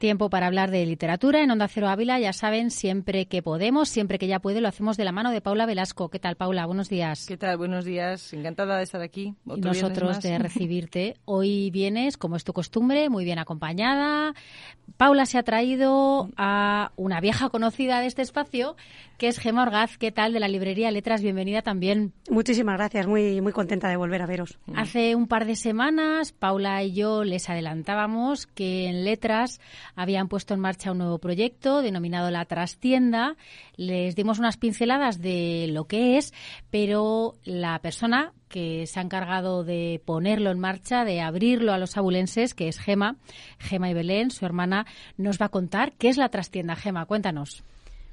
Tiempo para hablar de literatura en Onda Cero Ávila. Ya saben, siempre que podemos, siempre que ya puede, lo hacemos de la mano de Paula Velasco. ¿Qué tal, Paula? Buenos días. ¿Qué tal? Buenos días. Encantada de estar aquí. y nosotros de recibirte. Hoy vienes, como es tu costumbre, muy bien acompañada. Paula se ha traído a una vieja conocida de este espacio, que es Gema Orgaz. ¿Qué tal? De la librería Letras. Bienvenida también. Muchísimas gracias. Muy, muy contenta de volver a veros. Hace un par de semanas, Paula y yo les adelantábamos que en Letras habían puesto en marcha un nuevo proyecto denominado La Trastienda. Les dimos unas pinceladas de lo que es, pero la persona que se ha encargado de ponerlo en marcha, de abrirlo a los abulenses, que es Gema, Gema y Belén, su hermana, nos va a contar qué es la trastienda. Gema, cuéntanos.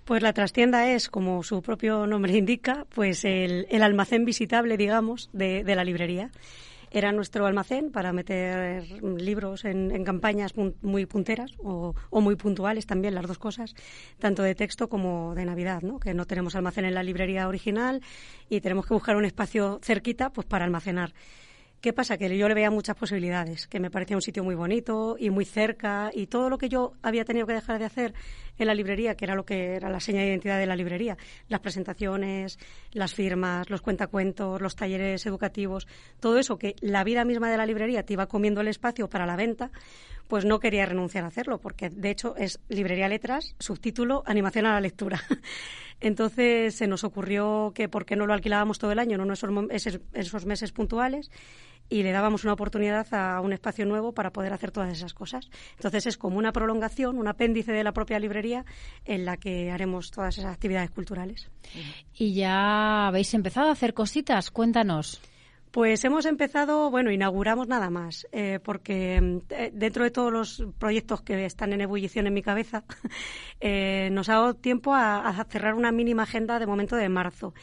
Pues la trastienda es, como su propio nombre indica, pues el, almacén visitable, digamos, de la librería. Era nuestro almacén para meter libros en, campañas muy punteras o, muy puntuales también, las dos cosas, tanto de texto como de Navidad, ¿no? que no tenemos almacén en la librería original y tenemos que buscar un espacio cerquita pues para almacenar. ¿Qué pasa? Que yo le veía muchas posibilidades, que me parecía un sitio muy bonito y muy cerca y todo lo que yo había tenido que dejar de hacer en la librería, que era lo que era la seña de identidad de la librería, las presentaciones, las firmas, los cuentacuentos, los talleres educativos, todo eso que la vida misma de la librería te iba comiendo el espacio para la venta, pues no quería renunciar a hacerlo, porque de hecho es Librería Letras, subtítulo Animación a la lectura. Entonces se nos ocurrió que por qué no lo alquilábamos todo el año, no esos, esos meses puntuales, y le dábamos una oportunidad a un espacio nuevo para poder hacer todas esas cosas. Entonces es como una prolongación, un apéndice de la propia librería en la que haremos todas esas actividades culturales. Y ya habéis empezado a hacer cositas, cuéntanos. Pues hemos empezado, bueno, inauguramos nada más, eh, porque eh, dentro de todos los proyectos que están en ebullición en mi cabeza, eh, nos ha dado tiempo a, cerrar una mínima agenda de momento de marzo.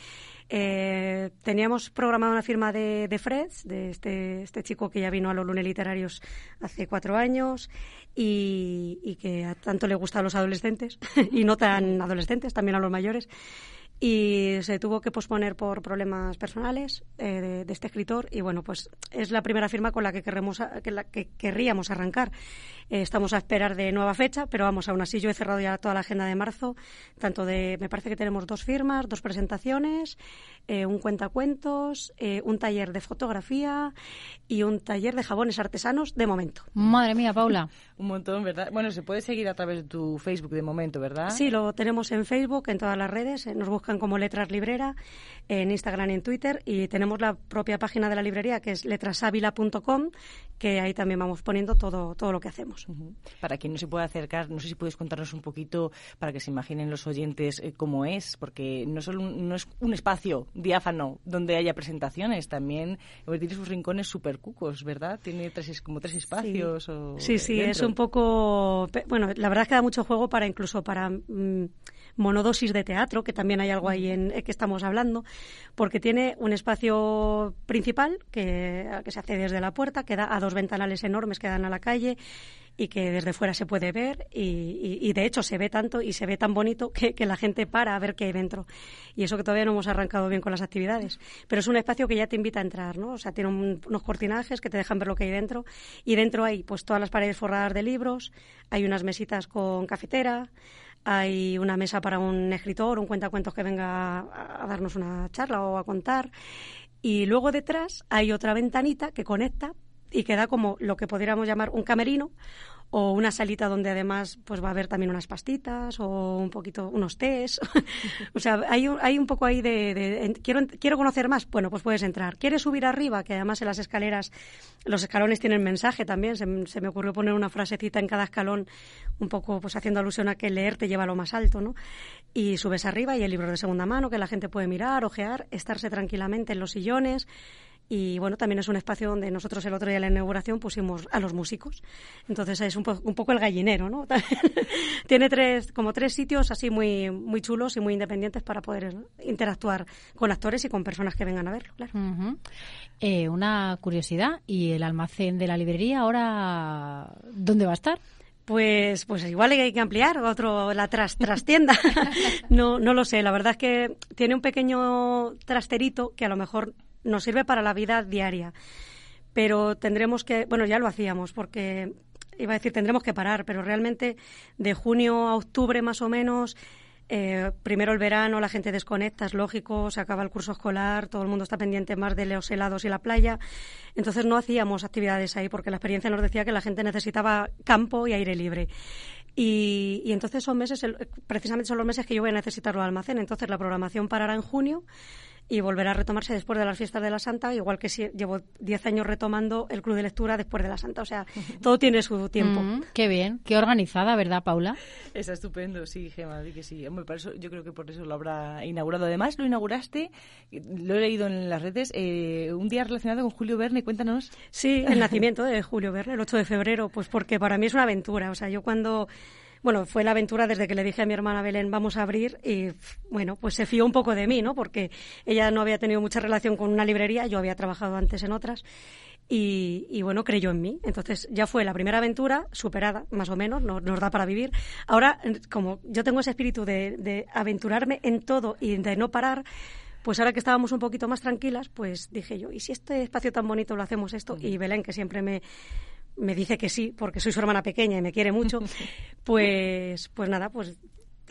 Teníamos programada una firma de, de de este, este, chico que ya vino a los lunes literarios hace cuatro años y, y que a tanto le gusta a los adolescentes y no tan adolescentes, también a los mayores y se tuvo que posponer por problemas personales eh, de, este escritor. Y bueno pues es la primera firma con la que querremos que, la, que querríamos arrancar. Eh, estamos a esperar de nueva fecha pero vamos aún así yo he cerrado ya toda la agenda de marzo tanto de me parece que tenemos dos firmas dos presentaciones eh, un cuentacuentos un taller de fotografía y un taller de jabones artesanos de momento. Madre mía Paula. Un montón verdad bueno se puede seguir a través de tu Facebook de momento verdad sí lo tenemos en Facebook en todas las redes nos buscan como Letras Librera en Instagram y en Twitter y tenemos la propia página de la librería que es letrasávila.com que ahí también vamos poniendo todo, todo lo que hacemos. Para quien no se pueda acercar, no sé si puedes contarnos un poquito para que se imaginen los oyentes eh, cómo es, porque no, solo no es un espacio diáfano donde haya presentaciones, también tiene sus rincones súper cucos, ¿verdad? Tiene tres, como tres espacios. Sí, sí, es un poco... Bueno, la verdad es que da mucho juego para incluso para... Mm, monodosis de teatro, que también hay algo ahí en que estamos hablando, porque tiene un espacio principal que, se hace desde la puerta, que da a dos ventanales enormes que dan a la calle y que desde fuera se puede ver y, de hecho se ve tanto y se ve tan bonito que, la gente para a ver qué hay dentro. Y eso que todavía no hemos arrancado bien con las actividades. Pero es un espacio que ya te invita a entrar, ¿no? O sea, tiene unos cortinajes que te dejan ver lo que hay dentro y dentro hay pues todas las paredes forradas de libros, hay unas mesitas con cafetera, hay una mesa para un escritor, un cuentacuentos que venga a, darnos una charla o a contar. Y luego detrás hay otra ventanita que conecta y que da como lo que podríamos llamar un camerino o una salita donde además pues va a haber también unas pastitas o un poquito unos tés. o sea, hay, hay un poco ahí de, quiero quiero conocer más. Bueno, pues puedes entrar. ¿Quieres subir arriba? Que además en las escaleras los escalones tienen mensaje también. Se, me ocurrió poner una frasecita en cada escalón, un poco pues haciendo alusión a que leer te lleva a lo más alto, ¿no? Y subes arriba y el libro de segunda mano que la gente puede mirar, ojear, estarse tranquilamente en los sillones. Y bueno, también es un espacio donde nosotros el otro día en la inauguración pusimos a los músicos. Entonces es un, poco el gallinero, ¿no? Tiene tres, como tres sitios así muy, muy chulos y muy independientes para poder interactuar con actores y con personas que vengan a verlo, claro. Eh, una curiosidad, ¿y el almacén de la librería ahora dónde va a estar? Pues, pues igual hay que ampliar otro la tras, trastienda. no, no lo sé. La verdad es que tiene un pequeño trasterito que a lo mejor nos sirve para la vida diaria. Pero tendremos que, bueno, ya lo hacíamos, porque iba a decir tendremos que parar, pero realmente de junio a octubre más o menos, eh, primero el verano, la gente desconecta, es lógico, se acaba el curso escolar, todo el mundo está pendiente más de los helados y la playa. Entonces no hacíamos actividades ahí porque la experiencia nos decía que la gente necesitaba campo y aire libre. Y, entonces son meses, precisamente son los meses que yo voy a necesitar los almacén. Entonces la programación parará en junio y volverá a retomarse después de las fiestas de la Santa, igual que si llevo 10 años retomando el Club de Lectura después de la Santa. O sea, todo tiene su tiempo. Mm, qué bien, qué organizada, ¿verdad, Paula? Está estupendo, sí, Gemma, que sí. yo creo que por eso lo habrá inaugurado. Además, lo inauguraste, lo he leído en las redes, eh, un día relacionado con Julio Verne, cuéntanos. Sí, el nacimiento de Julio Verne, el 8 de febrero, pues porque para mí es una aventura. O sea, yo cuando bueno, fue la aventura desde que le dije a mi hermana Belén, vamos a abrir, y bueno, pues se fió un poco de mí, ¿no? Porque ella no había tenido mucha relación con una librería, yo había trabajado antes en otras. Y, bueno, creyó en mí. Entonces ya fue la primera aventura superada, más o menos, nos, nos da para vivir. Ahora, como yo tengo ese espíritu de, de aventurarme en todo y de no parar, pues ahora que estábamos un poquito más tranquilas, pues dije yo, ¿y si este espacio tan bonito lo hacemos esto? Y Belén, que siempre me, me dice que sí, porque soy su hermana pequeña y me quiere mucho, pues, pues nada, pues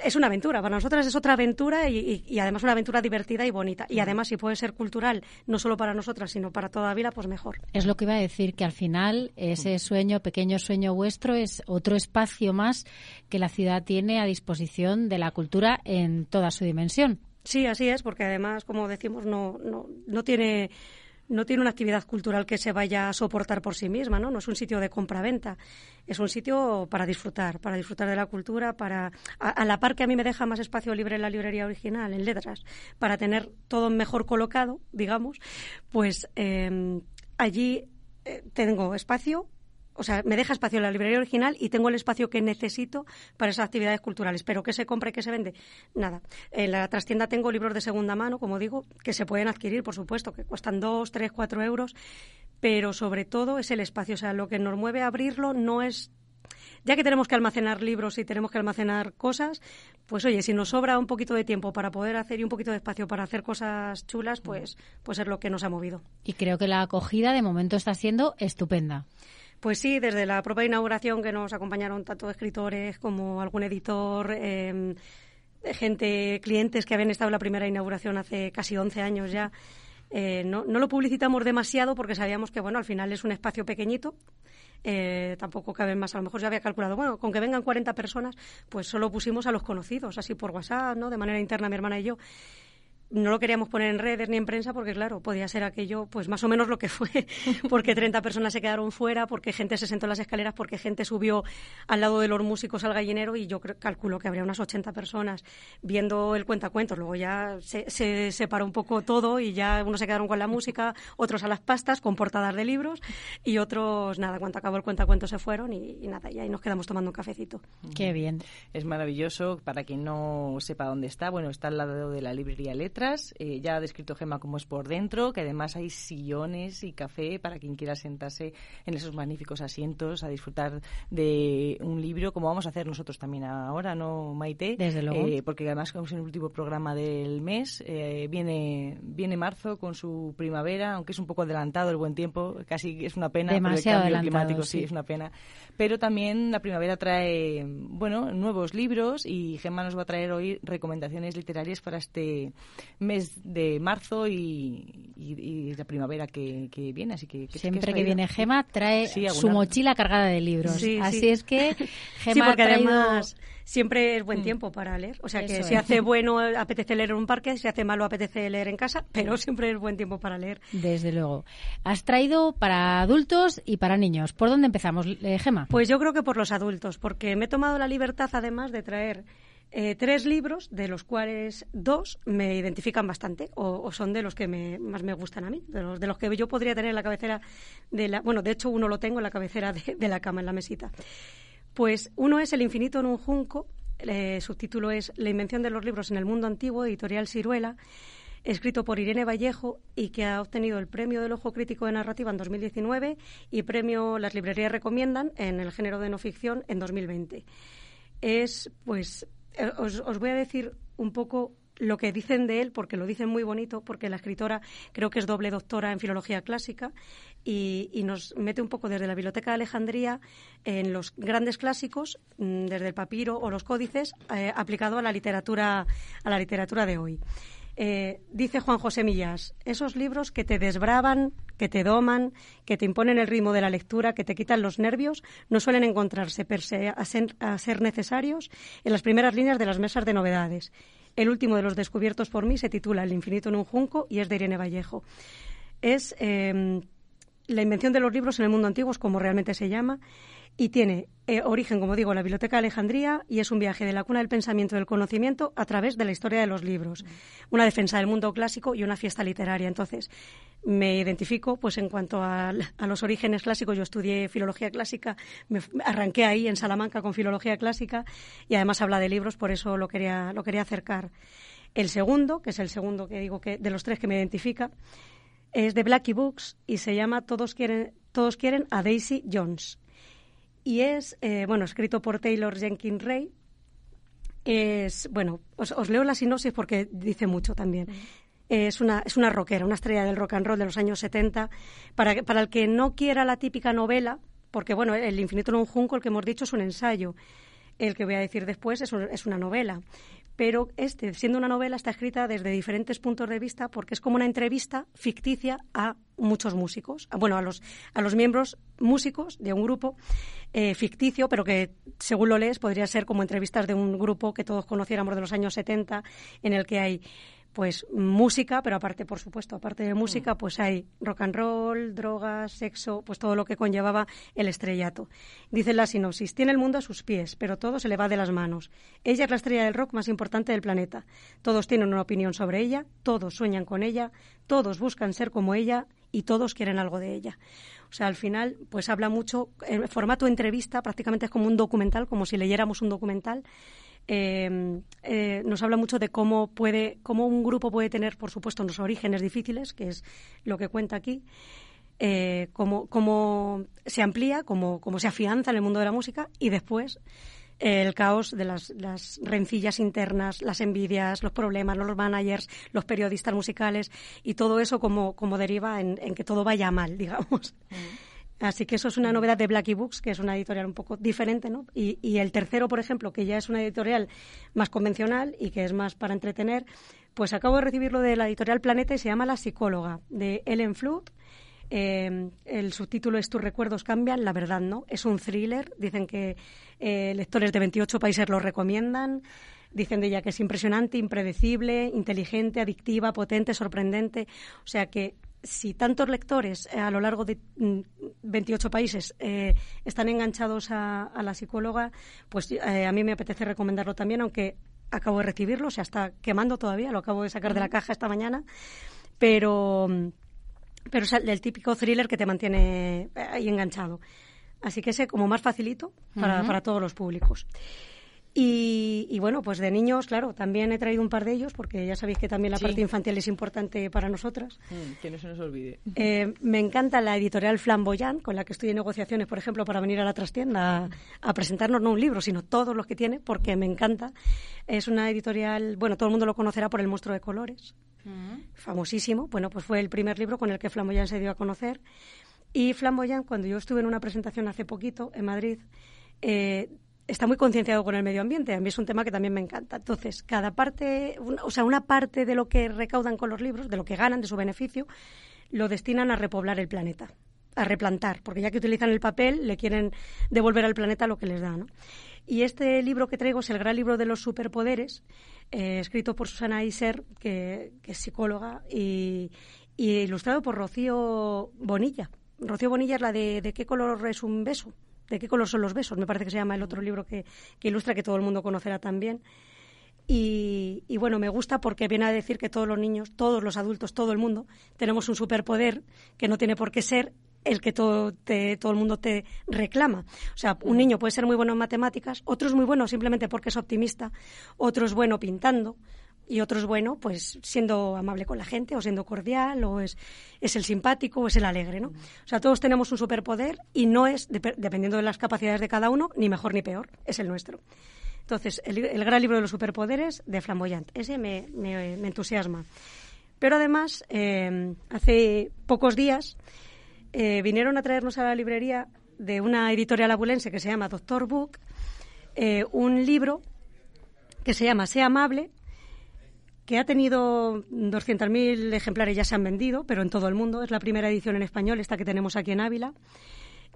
es una aventura. Para nosotras es otra aventura y, además una aventura divertida y bonita. Y además, si puede ser cultural, no solo para nosotras, sino para toda vida, pues mejor. Es lo que iba a decir, que al final ese sueño, pequeño sueño vuestro, es otro espacio más que la ciudad tiene a disposición de la cultura en toda su dimensión. Sí, así es, porque además, como decimos, no, no, no tiene no tiene una actividad cultural que se vaya a soportar por sí misma, ¿no? No es un sitio de compra-venta, es un sitio para disfrutar, para disfrutar de la cultura, para a, la par que a mí me deja más espacio libre en la librería original, en letras, para tener todo mejor colocado, digamos, pues eh, allí tengo espacio o sea, me deja espacio en la librería original y tengo el espacio que necesito para esas actividades culturales. Pero ¿qué se compra y qué se vende? Nada. En la trastienda tengo libros de segunda mano, como digo, que se pueden adquirir, por supuesto, que cuestan dos, tres, cuatro euros, pero sobre todo es el espacio. O sea, lo que nos mueve a abrirlo no es ya que tenemos que almacenar libros y tenemos que almacenar cosas, pues oye, si nos sobra un poquito de tiempo para poder hacer y un poquito de espacio para hacer cosas chulas, pues, pues es lo que nos ha movido. Y creo que la acogida de momento está siendo estupenda. Pues sí, desde la propia inauguración que nos acompañaron tanto escritores como algún editor, em, gente, clientes que habían estado en la primera inauguración hace casi 11 años ya. Eh, no, no, lo publicitamos demasiado porque sabíamos que, bueno, al final es un espacio pequeñito. Eh, tampoco caben más. A lo mejor ya había calculado, bueno, con que vengan 40 personas, pues solo pusimos a los conocidos, así por WhatsApp, ¿no? De manera interna, mi hermana y yo no lo queríamos poner en redes ni en prensa porque, claro, podía ser aquello, pues más o menos lo que fue, porque 30 personas se quedaron fuera, porque gente se sentó en las escaleras, porque gente subió al lado de los músicos al gallinero y yo calculo que habría unas 80 personas viendo el cuentacuentos. Luego ya se, se separó un poco todo y ya unos se quedaron con la música, otros a las pastas con portadas de libros y otros, nada, cuando acabó el cuentacuentos se fueron y, nada, y ahí nos quedamos tomando un cafecito. Qué bien. Es maravilloso, para quien no sepa dónde está, bueno, está al lado de la librería Letra eh, ya ha descrito Gema cómo es por dentro, que además hay sillones y café para quien quiera sentarse en esos magníficos asientos a disfrutar de un libro, como vamos a hacer nosotros también ahora, ¿no, Maite? Desde luego. Eh, porque además, como es el último programa del mes, eh, viene, viene marzo con su primavera, aunque es un poco adelantado el buen tiempo, casi es una pena. Demasiado el cambio climático, sí. es una pena. Pero también la primavera trae, bueno, nuevos libros y Gemma nos va a traer hoy recomendaciones literarias para este mes de marzo y, y, la primavera que, viene. Así que, Siempre que, viene Gema trae su mochila cargada de libros. así es que Gema porque además siempre es buen mm. tiempo para leer. O sea que si hace bueno apetece leer en un parque, si hace malo apetece leer en casa, pero siempre es buen tiempo para leer. Desde luego. Has traído para adultos y para niños. ¿Por dónde empezamos, eh, Gema? Pues yo creo que por los adultos, porque me he tomado la libertad además de traer eh, tres libros, de los cuales dos me identifican bastante, o, son de los que más me gustan a mí, de los, de los que yo podría tener en la cabecera de la. Bueno, de hecho, uno lo tengo en la cabecera de, la cama, en la mesita. Pues uno es El infinito en un junco, eh, su título es La invención de los libros en el mundo antiguo, editorial Ciruela, escrito por Irene Vallejo y que ha obtenido el premio del Ojo Crítico de Narrativa en 2019 y premio Las Librerías Recomiendan en el género de no ficción en 2020. Es, pues, eh, os, voy a decir un poco lo que dicen de él, porque lo dicen muy bonito, porque la escritora creo que es doble doctora en filología clásica y, nos mete un poco desde la Biblioteca de Alejandría en los grandes clásicos, mm, desde el papiro o los códices, eh, aplicado a la literatura a la literatura de hoy. Eh, dice Juan José Millás, esos libros que te desbravan, que te doman, que te imponen el ritmo de la lectura, que te quitan los nervios, no suelen encontrarse per se a, ser, necesarios en las primeras líneas de las mesas de novedades. El último de los descubiertos por mí se titula El infinito en un junco y es de Irene Vallejo. Es em, la invención de los libros en el mundo antiguo, como realmente se llama, y tiene eh, origen, como digo, en la Biblioteca de Alejandría y es un viaje de la cuna del pensamiento y del conocimiento a través de la historia de los libros, una defensa del mundo clásico y una fiesta literaria. Entonces, me identifico, pues en cuanto a, los orígenes clásicos, yo estudié filología clásica, me arranqué ahí en Salamanca con filología clásica y además habla de libros, por eso lo quería, lo quería acercar. El segundo, que es el segundo que digo que de los tres que me identifica, es de Blackie Books y se llama Todos quieren, todos quieren a Daisy Jones y es, eh, bueno, escrito por Taylor Jenkins Ray. Es, bueno, os, leo la sinopsis porque dice mucho también. Es una, es una rockera, una estrella del rock and roll de los años 70. Para, para el que no quiera la típica novela, porque, bueno, El infinito en un junco, el que hemos dicho, es un ensayo. El que voy a decir después es, es una novela pero este, siendo una novela, está escrita desde diferentes puntos de vista porque es como una entrevista ficticia a muchos músicos, bueno, a los, a los miembros músicos de un grupo eh, ficticio, pero que, según lo lees, podría ser como entrevistas de un grupo que todos conociéramos de los años 70, en el que hay pues música, pero aparte, por supuesto, aparte de música, mm. pues hay rock and roll, drogas, sexo, pues todo lo que conllevaba el estrellato. Dice la sinopsis, tiene el mundo a sus pies, pero todo se le va de las manos. Ella es la estrella del rock más importante del planeta. Todos tienen una opinión sobre ella, todos sueñan con ella, todos buscan ser como ella y todos quieren algo de ella. O sea, al final, pues habla mucho, en formato entrevista, prácticamente es como un documental, como si leyéramos un documental, Em, eh, nos habla mucho de cómo puede, cómo un grupo puede tener, por supuesto, unos orígenes difíciles, que es lo que cuenta aquí, eh, cómo, cómo, se amplía, cómo, cómo, se afianza en el mundo de la música y después el caos de las, las, rencillas internas, las envidias, los problemas, los managers, los periodistas musicales y todo eso como, como deriva en, que todo vaya mal, digamos. Mm. Así que eso es una novedad de Blackie Books, que es una editorial un poco diferente, ¿no? Y, el tercero, por ejemplo, que ya es una editorial más convencional y que es más para entretener, pues acabo de recibirlo de la editorial Planeta y se llama La psicóloga, de Ellen Flood. Eh, el subtítulo es Tus recuerdos cambian, la verdad no. Es un thriller. Dicen que eh, lectores de 28 países lo recomiendan. Dicen de ella que es impresionante, impredecible, inteligente, adictiva, potente, sorprendente. O sea que si tantos lectores eh, a lo largo de 28 mm, países eh, están enganchados a, la psicóloga, pues eh, a mí me apetece recomendarlo también, aunque acabo de recibirlo, o sea, está quemando todavía, lo acabo de sacar de la caja esta mañana, pero, pero es el, típico thriller que te mantiene ahí enganchado. Así que ese como más facilito para, para todos los públicos. Y, bueno, pues de niños, claro, también he traído un par de ellos, porque ya sabéis que también la parte infantil es importante para nosotras. Mm, que no se nos olvide. Eh, me encanta la editorial Flamboyant, con la que estoy en negociaciones, por ejemplo, para venir a la trastienda a, presentarnos no un libro, sino todos los que tiene, porque me encanta. Es una editorial, bueno, todo el mundo lo conocerá por El monstruo de colores, mm. famosísimo. Bueno, pues fue el primer libro con el que Flamboyant se dio a conocer. Y Flamboyant, cuando yo estuve en una presentación hace poquito en Madrid, eh, está muy concienciado con el medio ambiente. A mí es un tema que también me encanta. Entonces, cada parte, o sea, una parte de lo que recaudan con los libros, de lo que ganan, de su beneficio, lo destinan a repoblar el planeta, a replantar, porque ya que utilizan el papel, le quieren devolver al planeta lo que les da. Y este libro que traigo es el gran libro de los superpoderes, eh, escrito por Susana Iser, que, es psicóloga, y, ilustrado por Rocío Bonilla. Rocío Bonilla es la de ¿De qué color es un beso? ¿De qué color son los besos? Me parece que se llama el otro libro que, ilustra, que todo el mundo conocerá también. Y, y, bueno, me gusta porque viene a decir que todos los niños, todos los adultos, todo el mundo, tenemos un superpoder que no tiene por qué ser el que todo, todo el mundo te reclama. O sea, un niño puede ser muy bueno en matemáticas, otro es muy bueno simplemente porque es optimista, otro es bueno pintando y otro es bueno pues siendo amable con la gente o siendo cordial o es, es el simpático o es el alegre, ¿no? O sea, todos tenemos un superpoder y no es, dependiendo de las capacidades de cada uno, ni mejor ni peor, es el nuestro. Entonces, el, gran libro de los superpoderes de Flamboyant, ese me, me, entusiasma. Pero además, eh, hace pocos días eh, vinieron a traernos a la librería de una editorial abulense que se llama Doctor Book eh, un libro que se llama Sea amable, que ha tenido 200.000 ejemplares, ya se han vendido, pero en todo el mundo. Es la primera edición en español, esta que tenemos aquí en Ávila.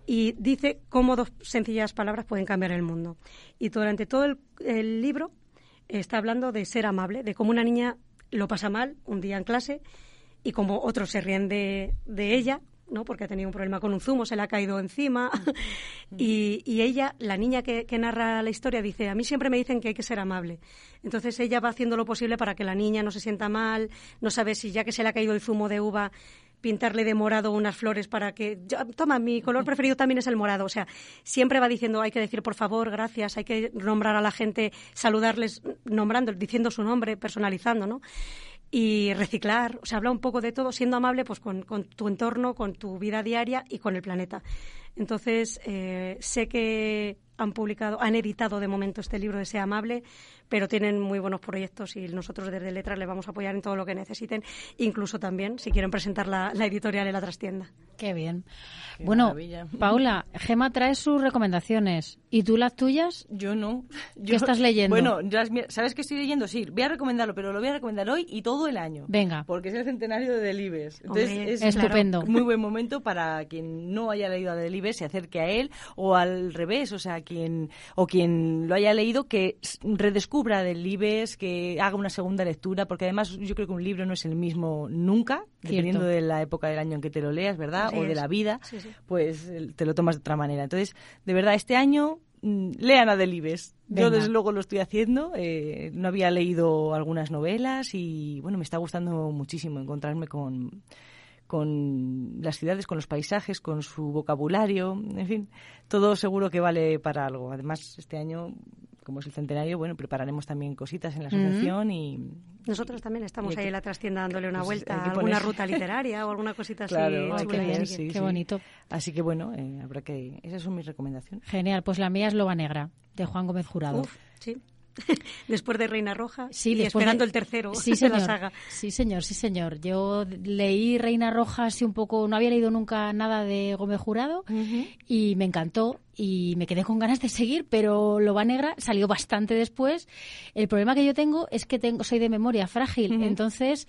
Y dice cómo dos sencillas palabras pueden cambiar el mundo. Y durante todo el, libro está hablando de ser amable, de cómo una niña lo pasa mal un día en clase y cómo otros se ríen de ella ¿no? porque ha tenido un problema con un zumo, se le ha caído encima. y, y, ella, la niña que, que, narra la historia, dice, a mí siempre me dicen que hay que ser amable. Entonces ella va haciendo lo posible para que la niña no se sienta mal, no sabe si ya que se le ha caído el zumo de uva, pintarle de morado unas flores para que... toma, mi color preferido también es el morado. O sea, siempre va diciendo, hay que decir por favor, gracias, hay que nombrar a la gente, saludarles, nombrando, diciendo su nombre, personalizando, ¿no? Y reciclar, o sea, habla un poco de todo, siendo amable pues con, con tu entorno, con tu vida diaria y con el planeta. Entonces, eh, sé que han publicado, han editado de momento este libro de Sea Amable, pero tienen muy buenos proyectos y nosotros desde Letras les vamos a apoyar en todo lo que necesiten, incluso también si quieren presentar la, editorial en la trastienda. Qué bien. bueno, Paula, Gema trae sus recomendaciones. ¿Y tú las tuyas? Yo no. ¿Qué estás leyendo? Bueno, ¿sabes qué estoy leyendo? Sí, voy a recomendarlo, pero lo voy a recomendar hoy y todo el año. Venga. Porque es el centenario de Delibes. Entonces, es estupendo. muy buen momento para quien no haya leído a Delibes se acerque a él o al revés, o sea, quien o quien lo haya leído que redescubra Delibes, que haga una segunda lectura, porque además yo creo que un libro no es el mismo nunca, dependiendo de la época del año en que te lo leas, ¿verdad? o de la vida, pues te lo tomas de otra manera. Entonces, de verdad, este año mm, lean a Delibes. Yo desde luego lo estoy haciendo. Eh, no había leído algunas novelas y bueno, me está gustando muchísimo encontrarme con con las ciudades, con los paisajes, con su vocabulario, en fin, todo seguro que vale para algo. Además, este año, como es el centenario, bueno, prepararemos también cositas en la asociación y... Nosotros también estamos ahí en la trastienda dándole una pues, vuelta a alguna ruta literaria o alguna cosita así. qué, bonito. Así que bueno, eh, habrá que... Esas son mis recomendaciones. Genial, pues la mía es Loba Negra, de Juan Gómez Jurado. sí. después de Reina Roja sí, y esperando el tercero sí, de la saga. Sí, señor, sí, señor. Yo leí Reina Roja así un poco, no había leído nunca nada de Gómez Jurado y me encantó y me quedé con ganas de seguir, pero Loba Negra salió bastante después. El problema que yo tengo es que tengo soy de memoria frágil, entonces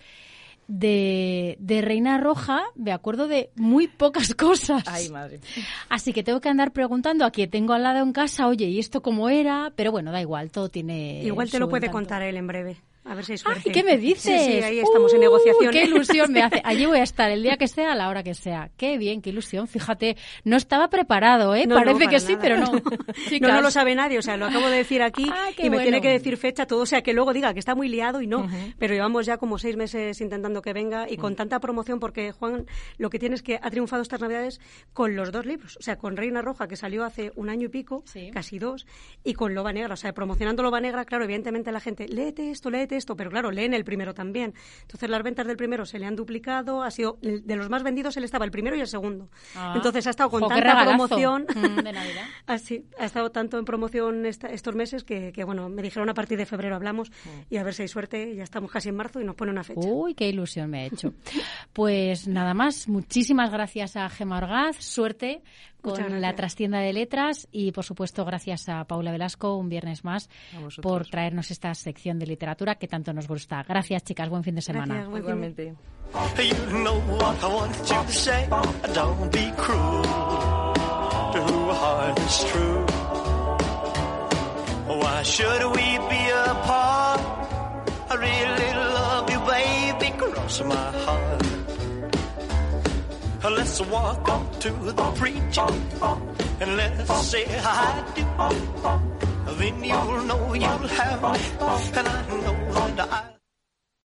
de, de, Reina Roja me acuerdo de muy pocas cosas. Ay, madre. Así que tengo que andar preguntando a quien tengo al lado en casa, oye, ¿y esto cómo era? Pero bueno, da igual, todo tiene. Igual te lo puede contar él en breve. A ver si hay suerte. ¿Qué me dices? Sí, ahí estamos en negociación. ¡Qué ilusión me hace! Allí voy a estar el día que sea, a la hora que sea. ¡Qué bien, qué ilusión! Fíjate, no estaba preparado, ¿eh? Parece que sí, pero no. no, no lo sabe nadie. O sea, lo acabo de decir aquí ah, y me tiene que decir fecha, todo. O sea, que luego diga que está muy liado y no. Pero llevamos ya como seis meses intentando que venga y con tanta promoción, porque Juan lo que tiene es que ha triunfado estas Navidades con los dos libros. O sea, con Reina Roja, que salió hace un año y pico, casi dos, y con Loba Negra. O sea, promocionando Loba Negra, claro, evidentemente la gente, léete esto, léete esto, pero claro, leen el primero también. Entonces las ventas del primero se le han duplicado, ha sido de los más vendidos él estaba el primero y el segundo. Ah. Entonces ha estado con Jo, tanta promoción. mm, de Navidad. Así, ha estado tanto en promoción esta- estos meses que, que, bueno, me dijeron a partir de febrero hablamos y a ver si hay suerte, ya estamos casi en marzo y nos pone una fecha. Uy, qué ilusión me ha hecho. Pues nada más, muchísimas gracias a Gema Orgaz, suerte con la trastienda de letras y por supuesto gracias a Paula Velasco un viernes más por traernos esta sección de literatura que tanto nos gusta. Gracias chicas, buen fin de semana. Gracias, Igualmente. My heart. Let's walk up to the preacher and let's say I do. Then you'll know you'll have me, and I know that I.